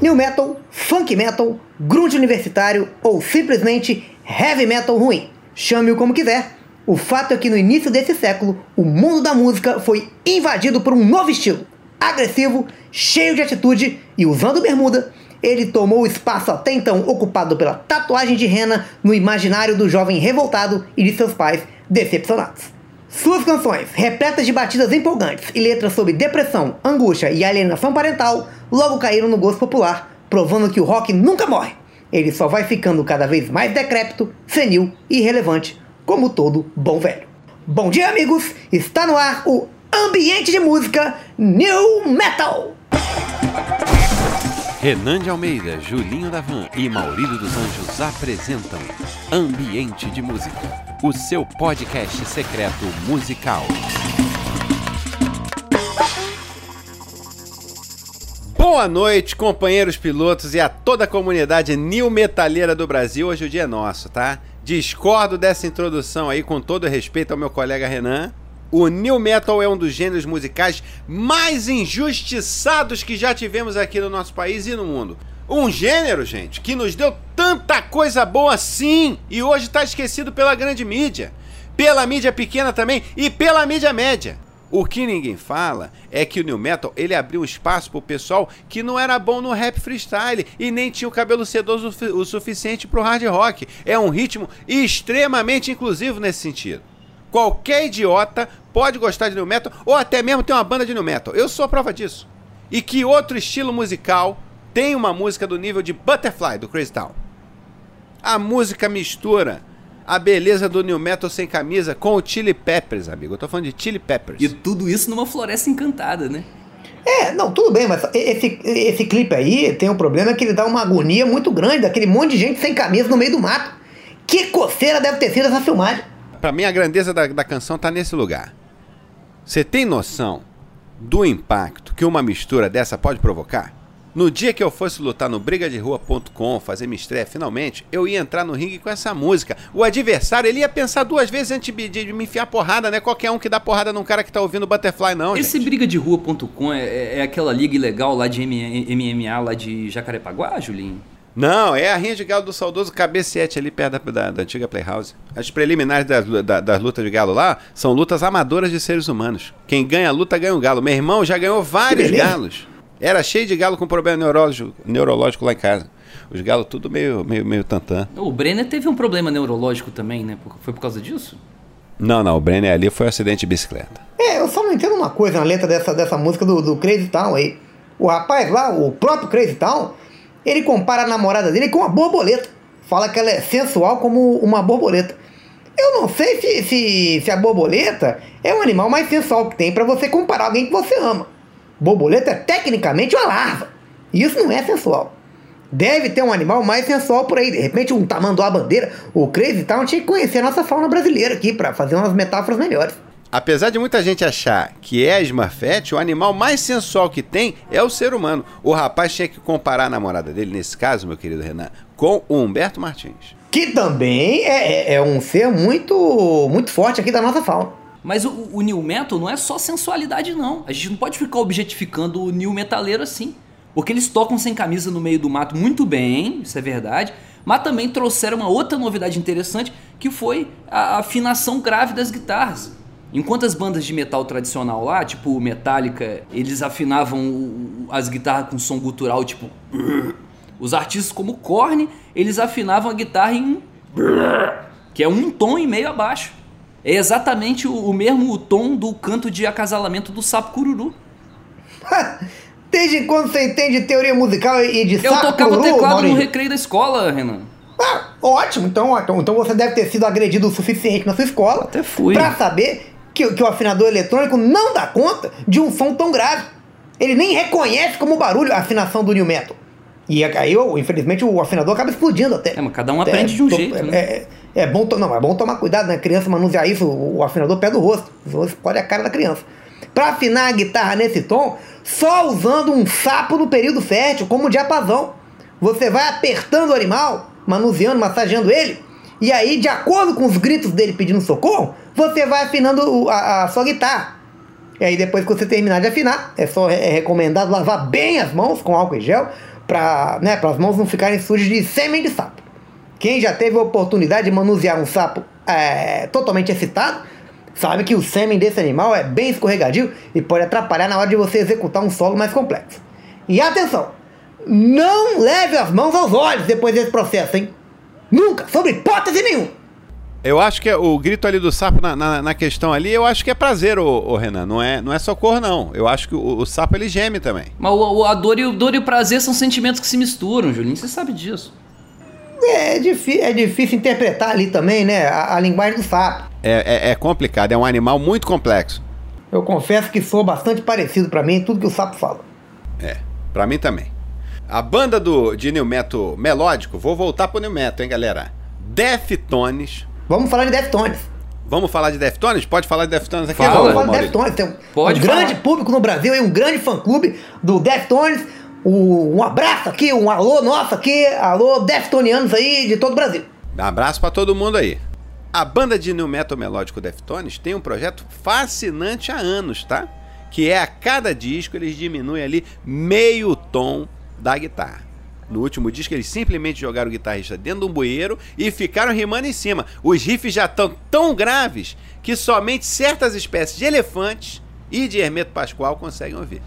new metal, funk metal, grunge universitário ou simplesmente heavy metal ruim. Chame-o como quiser. O fato é que no início desse século, o mundo da música foi invadido por um novo estilo. Agressivo, cheio de atitude e usando bermuda, ele tomou o espaço até então ocupado pela tatuagem de rena no imaginário do jovem revoltado e de seus pais decepcionados. Suas canções, repletas de batidas empolgantes e letras sobre depressão, angústia e alienação parental, logo caíram no gosto popular, provando que o rock nunca morre. Ele só vai ficando cada vez mais decrépito, senil e irrelevante, como todo bom velho. Bom dia, amigos! Está no ar o Ambiente de Música New Metal! Renan de Almeida, Julinho Davan e Maurílio dos Anjos apresentam Ambiente de Música, o seu podcast secreto musical. Boa noite, companheiros pilotos e a toda a comunidade new metalheira do Brasil. Hoje o dia é nosso, tá? Discordo dessa introdução aí, com todo respeito ao meu colega Renan. O new metal é um dos gêneros musicais mais injustiçados que já tivemos aqui no nosso país e no mundo. Um gênero, gente, que nos deu tanta coisa boa assim e hoje está esquecido pela grande mídia, pela mídia pequena também e pela mídia média. O que ninguém fala é que o new metal ele abriu espaço pro pessoal que não era bom no rap freestyle e nem tinha o cabelo sedoso o suficiente pro hard rock. É um ritmo extremamente inclusivo nesse sentido. Qualquer idiota pode gostar de new metal ou até mesmo ter uma banda de new metal. Eu sou a prova disso. E que outro estilo musical tem uma música do nível de Butterfly do Crazy Town? A música mistura a beleza do new metal sem camisa com o Chili Peppers, amigo. Eu tô falando de Chili Peppers. E tudo isso numa floresta encantada, né? É, não, tudo bem, mas esse, esse clipe aí tem um problema que ele dá uma agonia muito grande daquele monte de gente sem camisa no meio do mato. Que coceira deve ter sido essa filmagem? Pra mim, a grandeza da, da canção tá nesse lugar. Você tem noção do impacto que uma mistura dessa pode provocar? No dia que eu fosse lutar no brigaderua.com, fazer minha estreia finalmente, eu ia entrar no ringue com essa música. O adversário, ele ia pensar duas vezes antes de, de me enfiar porrada, né? Qualquer um que dá porrada num cara que tá ouvindo Butterfly, não, Esse gente. brigaderua.com é, é aquela liga ilegal lá de MMA lá de Jacarepaguá, Julinho? Não, é a rinha de galo do saudoso Cabecete ali perto da, da, da antiga Playhouse. As preliminares das, da, das lutas de galo lá são lutas amadoras de seres humanos. Quem ganha a luta ganha o um galo. Meu irmão já ganhou vários galos. Era cheio de galo com problema neurológico, neurológico lá em casa. Os galos tudo meio, meio, meio tantã. O Brenner teve um problema neurológico também, né? Foi por causa disso? Não, não. O Brenner ali foi um acidente de bicicleta. É, eu só não entendo uma coisa na letra dessa, dessa música do, do Crazy Town aí. O rapaz lá, o próprio Crazy Town, ele compara a namorada dele com uma borboleta. Fala que ela é sensual como uma borboleta. Eu não sei se, se, se a borboleta é o animal mais sensual que tem para você comparar alguém que você ama. Borboleta é tecnicamente uma larva. E isso não é sensual. Deve ter um animal mais sensual por aí. De repente, um tamanduá bandeira. O Crazy Town tinha que conhecer a nossa fauna brasileira aqui para fazer umas metáforas melhores. Apesar de muita gente achar que é a Smurfette, o animal mais sensual que tem é o ser humano. O rapaz tinha que comparar a namorada dele, nesse caso, meu querido Renan, com o Humberto Martins. Que também é, é, é um ser muito, muito forte aqui da nossa fauna. Mas o, o new metal não é só sensualidade, não. A gente não pode ficar objetificando o new metaleiro assim. Porque eles tocam sem camisa no meio do mato muito bem, isso é verdade. Mas também trouxeram uma outra novidade interessante, que foi a afinação grave das guitarras. Enquanto as bandas de metal tradicional lá, tipo Metallica, eles afinavam as guitarras com som gutural, tipo. Os artistas como Korn, eles afinavam a guitarra em. que é um tom e meio abaixo. É exatamente o, o mesmo tom do canto de acasalamento do sapo cururu. Desde quando você entende teoria musical e de Eu sapo tocava cururu, teclado Maurinho? no recreio da escola, Renan. Ah, ótimo, então, ótimo. Então você deve ter sido agredido o suficiente na sua escola Até fui. pra saber que, que o afinador eletrônico não dá conta de um som tão grave. Ele nem reconhece como barulho a afinação do new metal. E aí, eu, infelizmente, o afinador acaba explodindo até. É, mas cada um aprende de um to- jeito, é, né? é, é bom, não, é bom tomar cuidado, né? Criança manusear isso, o, o afinador pega o rosto. Pode a cara da criança. Pra afinar a guitarra nesse tom, só usando um sapo no período fértil, como diapasão. Você vai apertando o animal, manuseando, massageando ele, e aí, de acordo com os gritos dele pedindo socorro, você vai afinando o- a, a sua guitarra. E aí, depois que você terminar de afinar, é só é recomendado lavar bem as mãos com álcool e gel, para né, as mãos não ficarem sujas de sêmen de sapo. Quem já teve a oportunidade de manusear um sapo é, totalmente excitado, sabe que o sêmen desse animal é bem escorregadio e pode atrapalhar na hora de você executar um solo mais complexo. E atenção, não leve as mãos aos olhos depois desse processo, hein? Nunca, sobre hipótese nenhuma. Eu acho que é o grito ali do sapo na, na, na questão ali, eu acho que é prazer, ô, ô, Renan. Não é, não é socorro, não. Eu acho que o, o sapo ele geme também. Mas o, o- a dor e o, dor e o prazer são sentimentos que se misturam, Julinho. Você sabe disso. É, difí- é difícil interpretar ali também, né? A, a linguagem do sapo. É, é, é complicado, é um animal muito complexo. Eu confesso que sou bastante parecido pra mim em tudo que o sapo fala. É, pra mim também. A banda do, de new metal melódico, vou voltar pro new metal, hein, galera? Deftones. Vamos falar de Deftones. Vamos falar de Deftones? Pode falar de Deftones aqui? Fala. ô, Vamos falar de? Deftones. Tem um, Pode um grande público no Brasil e um grande fã-clube do Deftones. O- um abraço aqui, um alô nosso aqui, alô Deftonianos aí de todo o Brasil. Um abraço pra todo mundo aí. A banda de new metal melódico Deftones tem um projeto fascinante há anos, tá? Que é a cada disco eles diminuem ali meio tom da guitarra. No último disco eles simplesmente jogaram o guitarrista dentro de um bueiro e ficaram rimando em cima. Os riffs já estão tão graves que somente certas espécies de elefantes e de Hermeto Pascoal conseguem ouvir.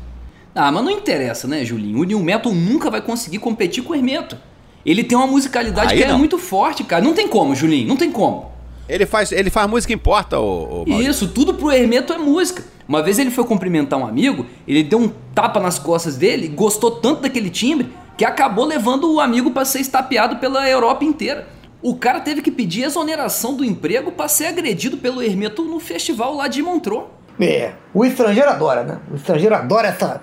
Ah, mas não interessa, né, Julinho? O New Metal nunca vai conseguir competir com o Hermeto. Ele tem uma musicalidade Aí que é não. muito forte, cara. Não tem como, Julinho, não tem como. Ele faz, ele faz música que importa, ô, ô Maurício. Isso, tudo pro Hermeto é música. Uma vez ele foi cumprimentar um amigo, ele deu um tapa nas costas dele, gostou tanto daquele timbre, que acabou levando o amigo pra ser estapeado pela Europa inteira. O cara teve que pedir exoneração do emprego pra ser agredido pelo Hermeto no festival lá de Montreux. É, o estrangeiro adora, né? O estrangeiro adora essa,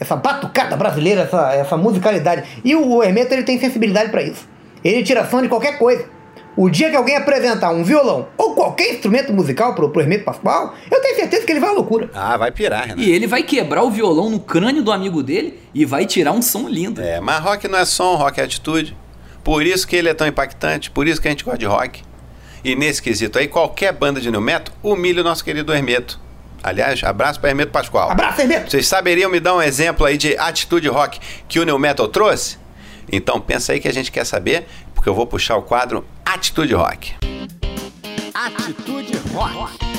essa batucada brasileira, essa, essa musicalidade. E o Hermeto ele tem sensibilidade pra isso. Ele tira som de qualquer coisa. O dia que alguém apresentar um violão ou qualquer instrumento musical pro, pro Hermeto Pascoal, eu tenho certeza que ele vai à loucura. Ah, vai pirar, Renan. E ele vai quebrar o violão no crânio do amigo dele e vai tirar um som lindo. É, mas rock não é som, rock é atitude. Por isso que ele é tão impactante, por isso que a gente gosta de rock. E nesse quesito aí, qualquer banda de new metal humilha o nosso querido Hermeto. Aliás, abraço para Hermeto Pascoal. Abraço, Hermeto! Vocês saberiam me dar um exemplo aí de atitude rock que o new metal trouxe? Então pensa aí que a gente quer saber, porque eu vou puxar o quadro Atitude Rock. Atitude Rock.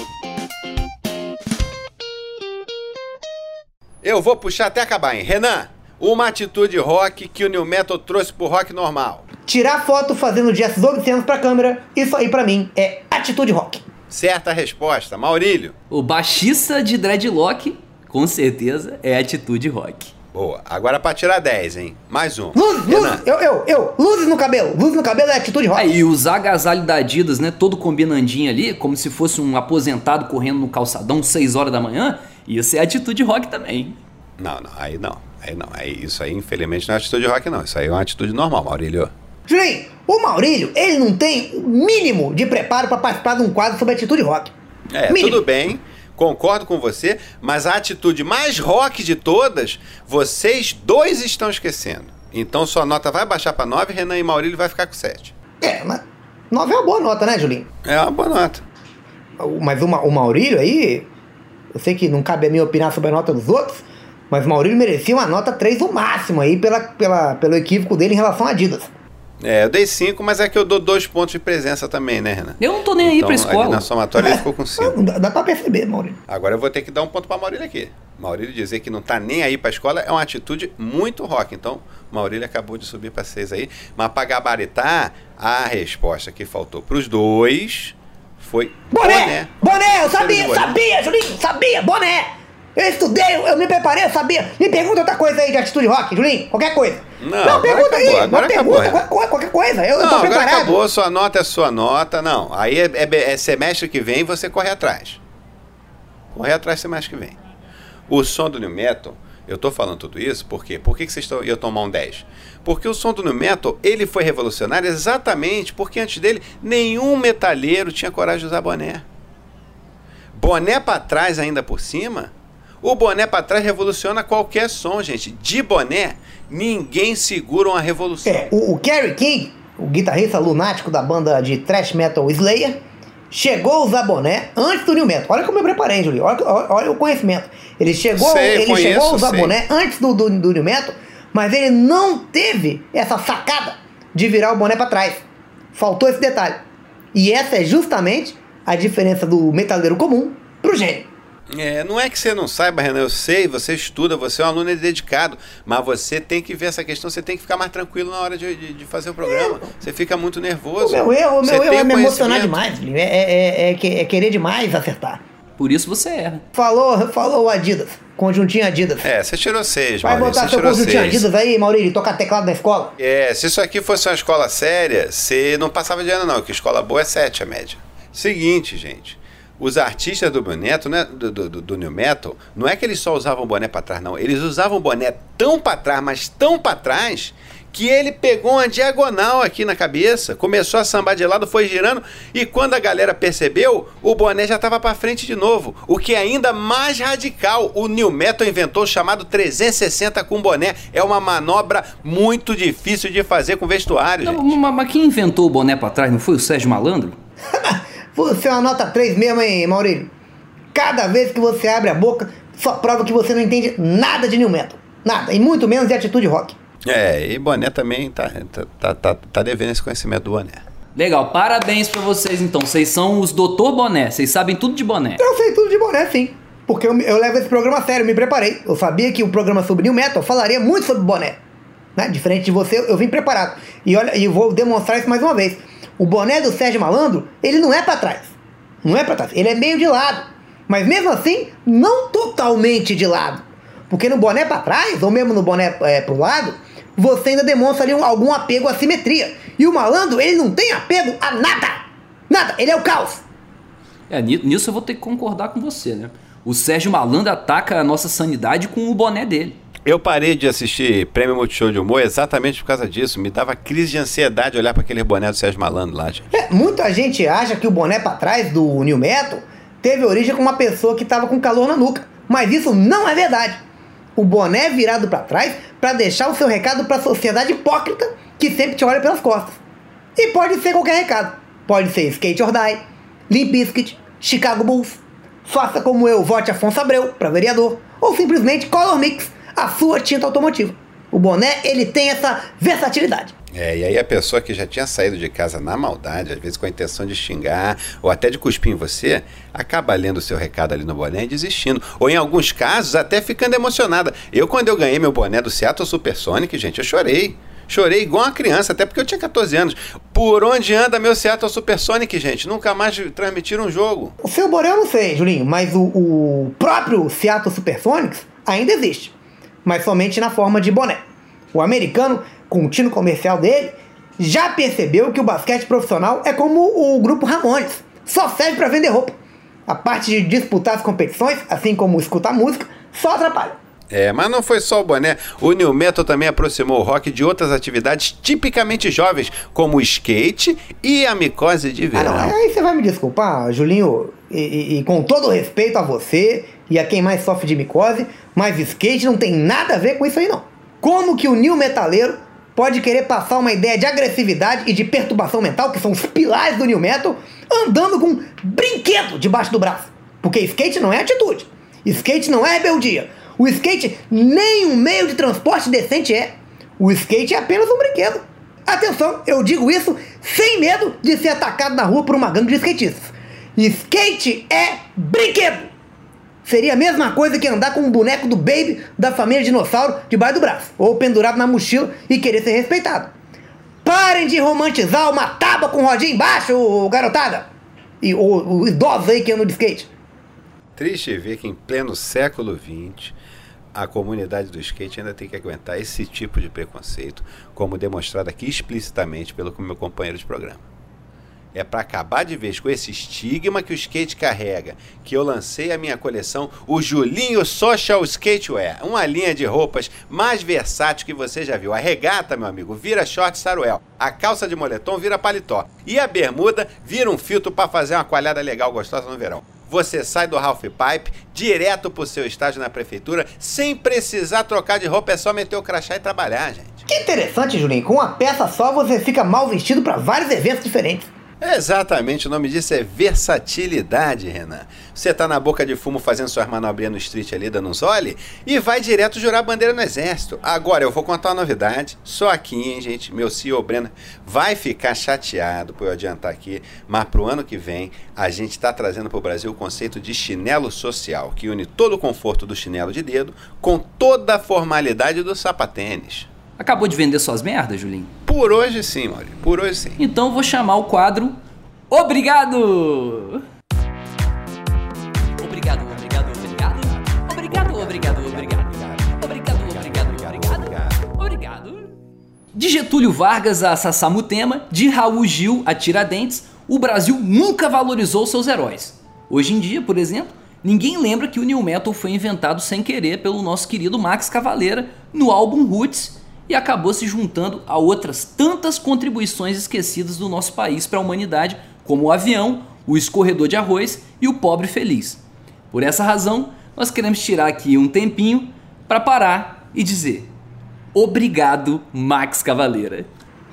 Eu vou puxar até acabar, hein? Renan, uma atitude rock que o new metal trouxe pro rock normal. Tirar foto fazendo gestos obscenos pra câmera, isso aí pra mim é atitude rock. Certa resposta, Maurílio. O baixista de dreadlock, com certeza, é atitude rock. Boa. Agora pra tirar 10, hein? Mais um. Luzes, Renan. luzes, eu, eu, eu, luzes no cabelo, luzes no cabelo é atitude rock. Ah, e usar agasalho da Adidas, né? Todo combinandinho ali, como se fosse um aposentado correndo no calçadão 6 horas da manhã. Isso é atitude rock também. Não, não, aí não. Aí não. Aí, isso aí, infelizmente, não é atitude rock, não. Isso aí é uma atitude normal, Maurílio. Julinho, o Maurílio, ele não tem o mínimo de preparo pra participar de um quadro sobre atitude rock. É, Mínimo. tudo bem. Concordo com você, mas a atitude mais rock de todas, vocês dois estão esquecendo. Então sua nota vai baixar pra 9, Renan e Maurílio vai ficar com 7. É, mas 9 é uma boa nota, né, Julinho? É uma boa nota. Mas o, Ma- o Maurílio aí, eu sei que não cabe a mim opinar sobre a nota dos outros, mas o Maurílio merecia uma nota 3 no máximo aí pela, pela, pelo equívoco dele em relação a Adidas. É, eu dei 5, mas é que eu dou dois pontos de presença também, né, Renan? Eu não tô nem aí então, pra ali escola. na somatória ele ficou com 5. Dá, dá pra perceber, Maurílio. Agora eu vou ter que dar um ponto pra Maurílio aqui. Maurílio dizer que não tá nem aí pra escola é uma atitude muito rock. Então, Maurílio acabou de subir pra 6 aí. Mas pra gabaritar, a resposta que faltou pros dois foi Boné! Boné, eu sabia, Boné. sabia, Julinho, sabia, boné! Eu estudei, eu me preparei, eu sabia. Me pergunta outra coisa aí de atitude rock, Julinho, qualquer coisa. Não, agora pergunta acabou, aí, agora uma acabou, pergunta, Renan. qualquer, coisa. Eu, eu Não, tô agora preparado. acabou, sua nota é sua nota. Não, aí é, é- é semestre que vem você corre atrás. Corre atrás semestre que vem. O som do New Metal, eu tô falando tudo isso porque por que, que vocês estão iam tomar um 10? Porque o som do New Metal, ele foi revolucionário exatamente porque antes dele nenhum metalheiro tinha coragem de usar boné. Boné pra trás ainda por cima, o boné pra trás revoluciona qualquer som, gente. De boné, ninguém segura uma revolução. É, o, o Kerry King, o guitarrista lunático da banda de thrash metal Slayer, chegou a usar boné antes do New Metal. Olha como eu preparei, Julinho. Olha, olha- olha o conhecimento. Ele chegou, Sei, ele conheço, chegou a usar sei. boné antes do, do, do New Metal, Mas ele não teve essa sacada de virar o boné para trás. Faltou esse detalhe. E essa é justamente a diferença do metaleiro comum pro gênio. É, não é que você não saiba, Renan, eu sei, você estuda, você é um aluno dedicado, mas você tem que ver essa questão, você tem que ficar mais tranquilo na hora de, de, de fazer o programa. Você fica muito nervoso. O meu erro, meu erro é me emocionar demais, é, é, é, é que- é querer demais acertar. Por isso você erra. Falou, falou o Adidas, conjuntinho Adidas. É, você tirou seis, Vai Maurício, botar você seu conjuntinho seis. Adidas aí, Maurício, tocar teclado na escola. É, se isso aqui fosse uma escola séria, você não passava de ano não, que escola boa é 7 a média. Seguinte, gente, os artistas do boneto, né, do, do, do- do New Metal, não é que eles só usavam boné pra trás, não. Eles usavam boné tão pra trás, mas tão pra trás, que ele pegou uma diagonal aqui na cabeça, começou a sambar de lado, foi girando, e quando a galera percebeu, o boné já estava pra frente de novo. O que é ainda mais radical, o New Metal inventou o chamado 360 com boné. É uma manobra muito difícil de fazer com vestuário, Não, gente. mas, mas quem inventou o boné pra trás não foi o Sérgio Malandro? Você é uma nota 3 mesmo, hein, Maurício? Cada vez que você abre a boca, só prova que você não entende nada de New Metal. Nada, e muito menos de atitude rock. É, e boné também tá, tá, tá, tá, tá devendo esse conhecimento do boné. Legal, parabéns pra vocês então. Vocês são os Doutor Boné, vocês sabem tudo de boné. Eu sei tudo de boné, sim. Porque eu, eu levo esse programa a sério, me preparei. Eu sabia que o programa sobre New Metal falaria muito sobre boné. Né? Diferente de você, eu vim preparado. E olha, e vou demonstrar isso mais uma vez. O boné do Sérgio Malandro, ele não é pra trás. Não é pra trás, ele é meio de lado. Mas mesmo assim, não totalmente de lado. Porque no boné pra trás, ou mesmo no boné é, pro lado, você ainda demonstra ali um- algum apego à simetria. E o malandro, ele não tem apego a nada. Nada, ele é o caos. É, ni- nisso eu vou ter que concordar com você, né? O Sérgio Malandro ataca a nossa sanidade com o boné dele. Eu parei de assistir Prêmio Multishow de Humor exatamente por causa disso. Me dava crise de ansiedade olhar para aquele boné do Sérgio Malandro lá. É, muita gente acha que o boné pra trás do New Metal teve origem com uma pessoa que tava com calor na nuca. Mas isso não é verdade. O boné é virado pra trás pra deixar o seu recado pra sociedade hipócrita que sempre te olha pelas costas. E pode ser qualquer recado. Pode ser Skate or Die, Limp Bizkit, Chicago Bulls. Faça como eu, vote Afonso Abreu pra vereador. Ou simplesmente Color Mix, a sua tinta automotiva. O boné, ele tem essa versatilidade. É, e aí a pessoa que já tinha saído de casa na maldade, às vezes com a intenção de xingar ou até de cuspir em você, acaba lendo o seu recado ali no boné e desistindo. Ou em alguns casos, até ficando emocionada. Eu, quando eu ganhei meu boné do Seattle Supersonic, gente, eu chorei. Chorei igual uma criança, até porque eu tinha 14 anos. Por onde anda meu Seattle Supersonic, gente? Nunca mais transmitiram um jogo. O seu Borel eu não sei, Julinho, mas o, o próprio Seattle Supersonics ainda existe. Mas somente na forma de boné. O americano, com o tino comercial dele, já percebeu que o basquete profissional é como o grupo Ramones. Só serve para vender roupa. A parte de disputar as competições, assim como escutar música, só atrapalha. É, mas não foi só o boné. O New Metal também aproximou o rock de outras atividades tipicamente jovens, como o skate e a micose de Ah, verão. não, aí você vai me desculpar, Julinho, e, e- e com todo respeito a você e a quem mais sofre de micose, mas skate não tem nada a ver com isso aí não. Como que o New Metaleiro pode querer passar uma ideia de agressividade e de perturbação mental, que são os pilares do New Metal, andando com um brinquedo debaixo do braço? Porque skate não é atitude, skate não é rebeldia, o skate nem um meio de transporte decente é. O skate é apenas um brinquedo. Atenção, eu digo isso sem medo de ser atacado na rua por uma gangue de skatistas. Skate é brinquedo! Seria a mesma coisa que andar com um boneco do Baby da família Dinossauro debaixo do braço, ou pendurado na mochila e querer ser respeitado. Parem de romantizar uma tábua com rodinha embaixo, garotada! E os idosos aí que andam de skate. Triste ver que em pleno século XX a comunidade do skate ainda tem que aguentar esse tipo de preconceito, como demonstrado aqui explicitamente pelo meu companheiro de programa. É para acabar de vez com esse estigma que o skate carrega, que eu lancei a minha coleção, o Julinho Social Skatewear, uma linha de roupas mais versátil que você já viu. A regata, meu amigo, vira short saruel, a calça de moletom vira paletó e a bermuda vira um filtro para fazer uma coalhada legal gostosa no verão. Você sai do Half Pipe direto pro seu estágio na prefeitura, sem precisar trocar de roupa, é só meter o crachá e trabalhar, gente. Que interessante, Julinho. Com uma peça só você fica mal vestido para vários eventos diferentes. Exatamente, o nome disso é versatilidade, Renan. Você tá na boca de fumo fazendo suas manobrinhas no street ali, dando uns olhe, e vai direto jurar bandeira no exército. Agora, eu vou contar uma novidade, só aqui, hein, gente, meu CEO Breno vai ficar chateado por eu adiantar aqui, mas pro ano que vem, a gente tá trazendo pro Brasil o conceito de chinelo social, que une todo o conforto do chinelo de dedo com toda a formalidade do sapatênis. Acabou de vender suas merdas, Julinho? Por hoje sim, Maurício. Por hoje sim. Então vou chamar o quadro Obrigado! Obrigado, obrigado, obrigado. Obrigado, obrigado, obrigado. Obrigado, obrigado, obrigado. Obrigado. De Getúlio Vargas a Sassamutema, de Raul Gil a Tiradentes, o Brasil nunca valorizou seus heróis. Hoje em dia, por exemplo, ninguém lembra que o New Metal foi inventado sem querer pelo nosso querido Max Cavaleira no álbum Roots e acabou se juntando a outras tantas contribuições esquecidas do nosso país para a humanidade, como o avião, o escorredor de arroz e o pobre feliz. Por essa razão, nós queremos tirar aqui um tempinho para parar e dizer: Obrigado, Max Cavaleira.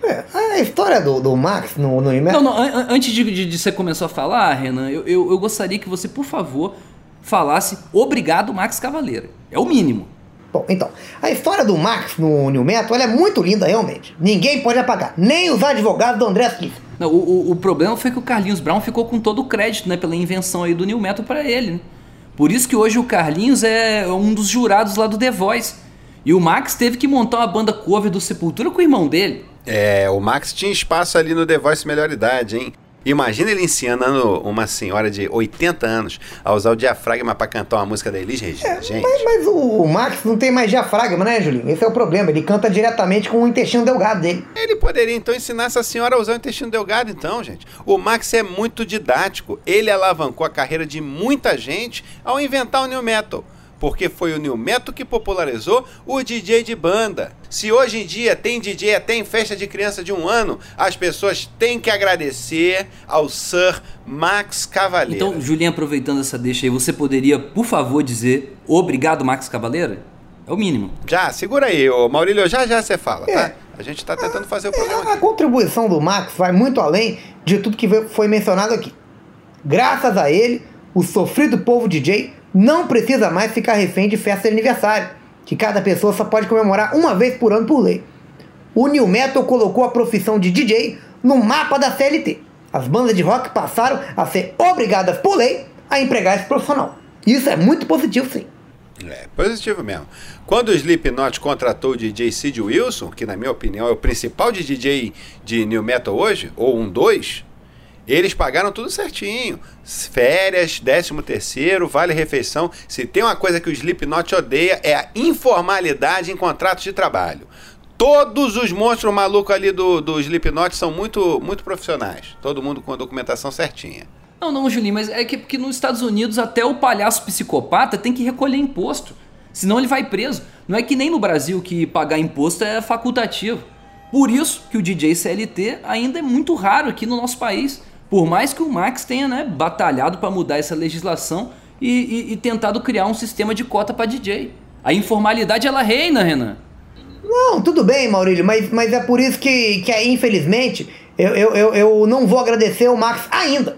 É, a história do, do Max no, no Não, não, an antes de, de, de, você começar a falar, Renan, eu, eu, eu gostaria que você, por favor, falasse obrigado, Max Cavaleira. É o mínimo. Bom, então, a história do Max no New Metal é muito linda, realmente. Ninguém pode apagar, nem os advogados do André Smith. Não, o, o, o, problema foi que o Carlinhos Brown ficou com todo o crédito, né, pela invenção aí do New Metal para ele. Né? Por isso que hoje o Carlinhos é um dos jurados lá do The Voice. E o Max teve que montar uma banda cover do Sepultura com o irmão dele. É, o Max tinha espaço ali no The Voice Melhor Idade, hein? Imagina ele ensinando uma senhora de 80 anos a usar o diafragma para cantar uma música da Elis Regina, é, gente. Mas, mas, o Max não tem mais diafragma, né, Julinho? Esse é o problema. Ele canta diretamente com o intestino delgado dele. Ele poderia então ensinar essa senhora a usar o intestino delgado, então, gente. O Max é muito didático. Ele alavancou a carreira de muita gente ao inventar o new metal porque foi o New Metal que popularizou o DJ de banda. Se hoje em dia tem DJ até em festa de criança de um ano, as pessoas têm que agradecer ao Sir Max Cavaleira. Então, Julinho, aproveitando essa deixa aí, você poderia, por favor, dizer obrigado, Max Cavaleira? É o mínimo. Já, segura aí, ô Maurílio, já já você fala, tá? é. tá? A gente está tentando fazer o programa a, a contribuição do Max vai muito além de tudo que foi mencionado aqui. Graças a ele, o sofrido povo DJ não precisa mais ficar refém de festa de aniversário, que cada pessoa só pode comemorar uma vez por ano por lei. O New Metal colocou a profissão de DJ no mapa da CLT. As bandas de rock passaram a ser obrigadas por lei a empregar esse profissional. Isso é muito positivo, sim. É, positivo mesmo. Quando o Slipknot contratou o DJ Sid Wilson, que na minha opinião é o principal de DJ de New Metal hoje, ou um dois, eles pagaram tudo certinho. Férias, 13 terceiro, vale refeição. Se tem uma coisa que o Slipknot odeia é a informalidade em contratos de trabalho. Todos os monstros malucos ali do, do Slipknot são muito, muito profissionais. Todo mundo com a documentação certinha. Não, não, Julinho, mas é que porque nos Estados Unidos até o palhaço psicopata tem que recolher imposto. Senão ele vai preso. Não é que nem no Brasil que pagar imposto é facultativo. Por isso que o DJ CLT ainda é muito raro aqui no nosso país. Por mais que o Max tenha né, batalhado para mudar essa legislação e, e, e, tentado criar um sistema de cota para DJ. A informalidade ela reina, Renan. Não, tudo bem, Maurílio, mas, mas é por isso que, que infelizmente, eu, eu, eu, eu não vou agradecer o Max ainda.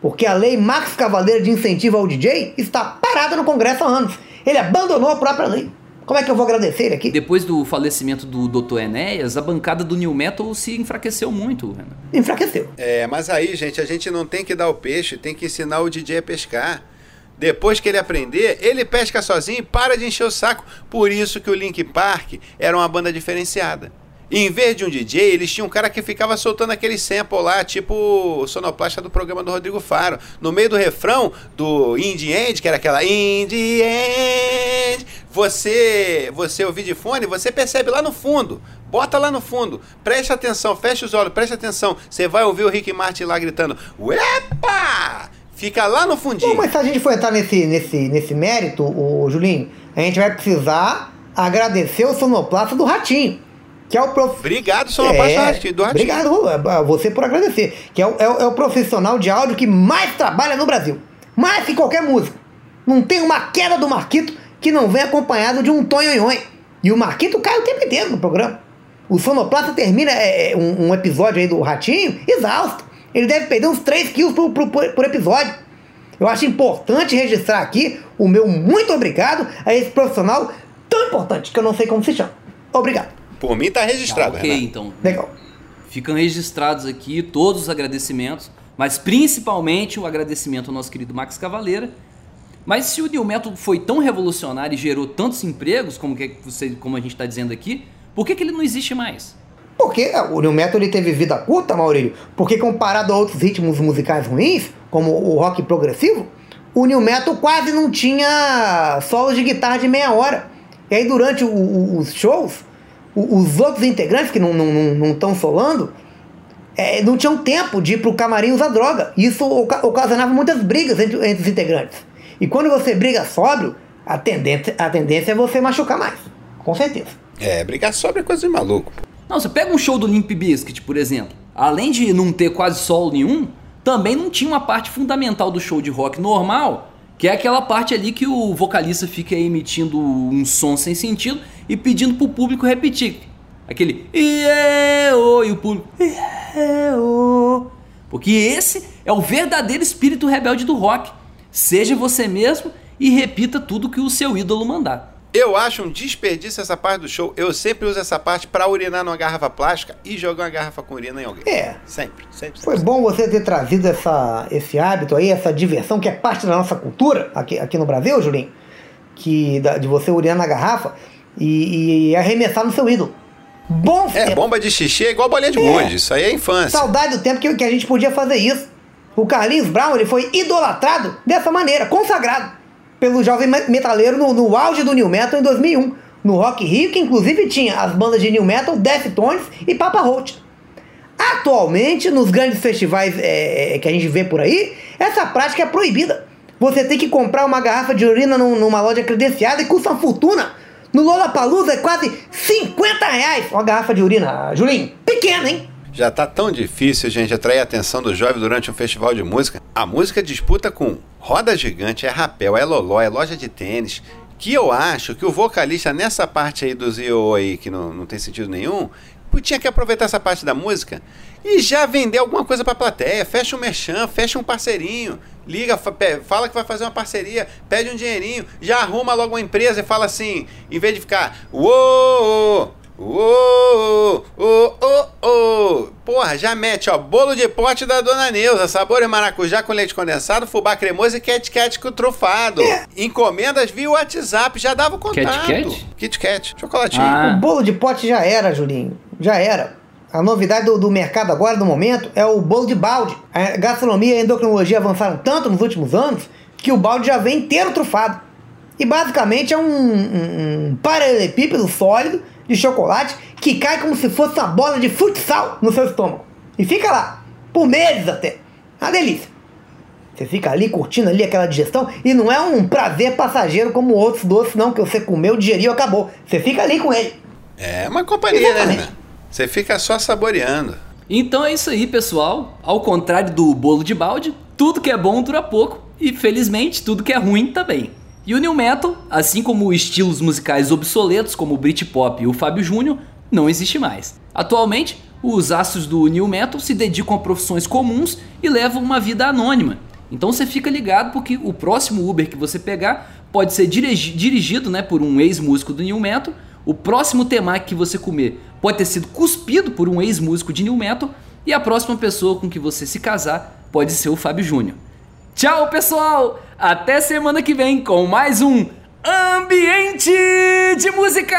Porque a lei Max Cavaleiro de incentivo ao DJ está parada no Congresso há anos. Ele abandonou a própria lei. Como é que eu vou agradecer ele aqui? Depois do falecimento do Dr. Enéas, a bancada do New Metal se enfraqueceu muito, Renan. Enfraqueceu. É, mas aí, gente, a gente não tem que dar o peixe, tem que ensinar o DJ a pescar. Depois que ele aprender, ele pesca sozinho e para de encher o saco. Por isso que o Link Park era uma banda diferenciada. Em vez de um DJ, eles tinham um cara que ficava soltando aquele sample lá, tipo sonoplasta do programa do Rodrigo Faro. No meio do refrão do Indie End, que era aquela Indie End, você, você ouvir de fone, você percebe lá no fundo. Bota lá no fundo. Preste atenção, feche os olhos, preste atenção. Você vai ouvir o Rick Martin lá gritando: Uepa! Fica lá no fundinho. mas se a gente for entrar nesse, nesse, nesse mérito, o Julinho, a gente vai precisar agradecer o sonoplasta do Ratinho que é o prof... Obrigado, Sonoplasta é, do Ratinho. Obrigado a você por agradecer. Que é o, é, é o profissional de áudio que mais trabalha no Brasil. Mais que qualquer músico. Não tem uma queda do Marquito que não vem acompanhado de um tonhonhon. E o Marquito cai o tempo inteiro no programa. O Sonoplasta termina é, é, um, um, episódio aí do Ratinho exausto. Ele deve perder uns 3 quilos por, por, por episódio. Eu acho importante registrar aqui o meu muito obrigado a esse profissional tão importante que eu não sei como se chama. Obrigado. Por mim tá registrado, Ah, ok, Renan. então. Legal. Ficam registrados aqui todos os agradecimentos, mas principalmente o agradecimento ao nosso querido Max Cavaleira. Mas se o New Metal foi tão revolucionário e gerou tantos empregos, como, que você, como a gente está dizendo aqui, por que, que ele não existe mais? Porque é, o New Metal ele teve vida curta, Maurílio. Porque comparado a outros ritmos musicais ruins, como o rock progressivo, o New Metal quase não tinha solos de guitarra de meia hora. E aí durante o- o- os shows, o- os outros integrantes que não estão não, não, tão solando, é, não tinham tempo de ir pro camarim usar droga. Isso oca- ocasionava muitas brigas entre, entre os integrantes. E quando você briga sóbrio, a tendência, a tendência é você machucar mais. Com certeza. É, brigar sobre é coisa de maluco. pô. Não, você pega um show do Limp Bizkit, por exemplo. Além de não ter quase solo nenhum, também não tinha uma parte fundamental do show de rock normal, que é aquela parte ali que o vocalista fica emitindo um som sem sentido e pedindo pro público repetir. Aquele "Iê-ô", e o público "Iê-ô". Porque esse é o verdadeiro espírito rebelde do rock. Seja você mesmo e repita tudo que o seu ídolo mandar. Eu acho um desperdício essa parte do show. Eu sempre uso essa parte pra urinar numa garrafa plástica e jogar uma garrafa com urina em alguém. É. Sempre, sempre. Foi sempre. bom você ter trazido essa, esse hábito aí, essa diversão que é parte da nossa cultura aqui, aqui no Brasil, Julinho. Que, de você urinar na garrafa e, e arremessar no seu ídolo. Bom É, tempo. bomba de xixi é igual bolinha de É. gude. Isso aí é infância. Saudade do tempo que, que a gente podia fazer isso. O Carlinhos Brown ele foi idolatrado dessa maneira, consagrado pelo jovem me- metaleiro no, no auge do New Metal em 2001, no Rock Rio, que inclusive tinha as bandas de New Metal, Deftones e Papa Roach. Atualmente, nos grandes festivais é, é, que a gente vê por aí, essa prática é proibida. Você tem que comprar uma garrafa de urina num- numa loja credenciada e custa uma fortuna. No Lollapalooza é quase 50 reais uma garrafa de urina. Julinho, pequena, hein? Já tá tão difícil, gente, atrair a atenção do jovem durante um festival de música. A música disputa com roda gigante, é rapel, é loló, é loja de tênis. Que eu acho que o vocalista nessa parte aí do ZO aí, que não, não tem sentido nenhum, tinha que aproveitar essa parte da música e já vender alguma coisa pra plateia. Fecha um merchan, fecha um parceirinho. Liga, fala que vai fazer uma parceria, pede um dinheirinho, já arruma logo uma empresa e fala assim, em vez de ficar, uou, uou, uou, uou, uou. Porra, já mete, ó, bolo de pote da Dona Neuza, sabor maracujá com leite condensado, fubá cremoso e Kit Kat com trufado. Encomendas via WhatsApp, já dava o contato. Kat? Kit Kat, chocolatinho. Ah. O bolo de pote já era, Julinho. Já era. A novidade do, do mercado agora, no momento, é o bolo de balde. A gastronomia e a endocrinologia avançaram tanto nos últimos anos que o balde já vem inteiro trufado. E basicamente é um, um, um paralelepípedo sólido de chocolate que cai como se fosse uma bola de futsal no seu estômago. E fica lá, por meses até. Uma delícia. Você fica ali curtindo ali aquela digestão e não é um prazer passageiro como outros doces, não, que você comeu, digeriu, acabou. Você fica ali com ele. É uma companhia, né, Exatamente. Renan? Você fica só saboreando. Então é isso aí, pessoal. Ao contrário do bolo de balde, tudo que é bom dura pouco e felizmente tudo que é ruim também. E o New Metal, assim como estilos musicais obsoletos como o Britpop e o Fábio Júnior, não existe mais. Atualmente, os astros do New Metal se dedicam a profissões comuns e levam uma vida anônima. Então você fica ligado porque o próximo Uber que você pegar pode ser dirigi- dirigido né, por um ex-músico do New Metal, o próximo temaki que você comer pode ter sido cuspido por um ex-músico de New Metal e a próxima pessoa com que você se casar pode ser o Fábio Júnior. Tchau, pessoal! Até semana que vem com mais um Ambiente de Música!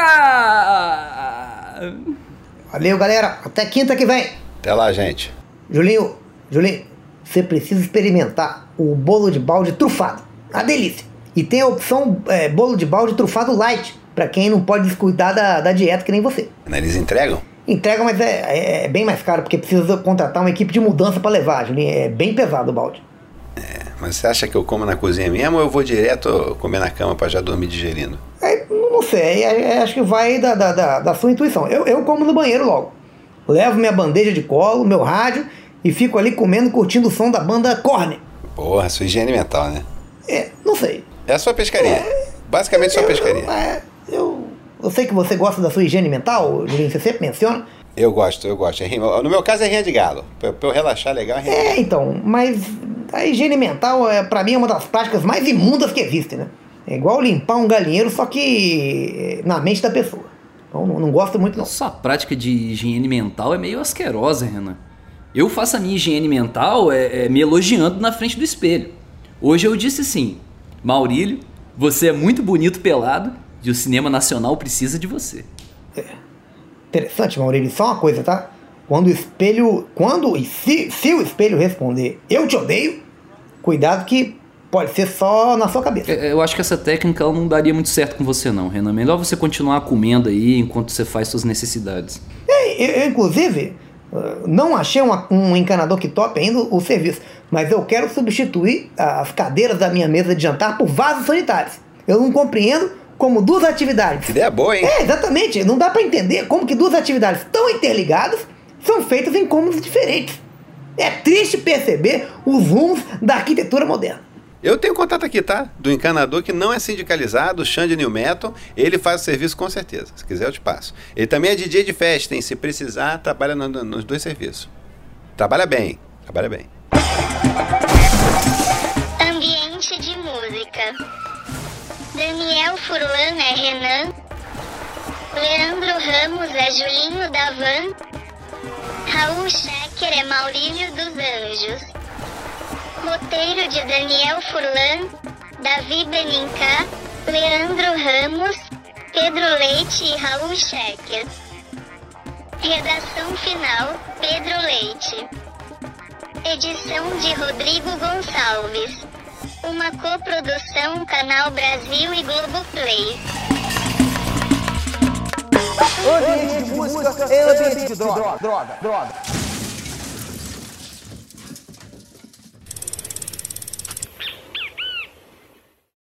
Valeu, galera. Até quinta que vem. Até lá, gente. Julinho, Julinho, você precisa experimentar o bolo de balde trufado. A delícia. E tem a opção é, bolo de balde trufado light, pra quem não pode descuidar da, da dieta que nem você. Eles entregam? Entrega, mas é, é- é bem mais caro, porque precisa contratar uma equipe de mudança pra levar, Julinho. É bem pesado o balde. Mas você acha que eu como na cozinha mesmo ou eu vou direto comer na cama pra já dormir digerindo? É, não sei, é- é- acho que vai da, da, da, da sua intuição. Eu, eu como no banheiro logo. Levo minha bandeja de colo, meu rádio e fico ali comendo, curtindo o som da banda Korn. Porra, sua higiene mental, né? É, não sei. É a sua pescaria. Basicamente sua pescaria. É, eu, eu sei que você gosta da sua higiene mental, Julinho, você sempre menciona. Eu gosto, eu gosto. É No meu caso é rinha de galo. Pra, eu relaxar legal é rinha de É, então, mas a higiene mental, é, pra mim, é uma das práticas mais imundas que existem, né? É igual limpar um galinheiro, só que na mente da pessoa. Então, não, não gosto muito, não. Sua prática de higiene mental é meio asquerosa, Renan. Eu faço a minha higiene mental é, é, me elogiando na frente do espelho. Hoje eu disse assim: Maurílio, você é muito bonito pelado e o cinema nacional precisa de você. Interessante, Maurílio, só uma coisa, tá? Quando o espelho. Quando e se, se o espelho responder eu te odeio, cuidado que pode ser só na sua cabeça. É, Eu acho que essa técnica ela não daria muito certo com você, não, Renan. Melhor você continuar comendo aí enquanto você faz suas necessidades. É, Eu, eu, inclusive, eh, não achei uma- um encanador que tope ainda o serviço, mas eu quero substituir as cadeiras da minha mesa de jantar por vasos sanitários. Eu não compreendo como duas atividades. Ideia boa, hein? É, exatamente. Não dá pra entender como que duas atividades tão interligadas são feitas em cômodos diferentes. É triste perceber os rumos da arquitetura moderna. Eu tenho contato aqui, tá? Do encanador que não é sindicalizado, o Xande New Metal. Ele faz o serviço com certeza. Se quiser, eu te passo. Ele também é DJ de festa, hein? Se precisar, trabalha no- no- nos dois serviços. Trabalha bem, trabalha bem. Ambiente de música. Daniel Furlan é Renan. Leandro Ramos é Julinho da Van. Raul Schecker é Maurílio dos Anjos. Roteiro de Daniel Furlan, Davi Benincá, Leandro Ramos, Pedro Leite e Raul Schecker. Redação final, Pedro Leite. Edição de Rodrigo Gonçalves. Uma coprodução Canal Brasil e Globoplay. Ambiente de música ambiente de droga, droga, droga.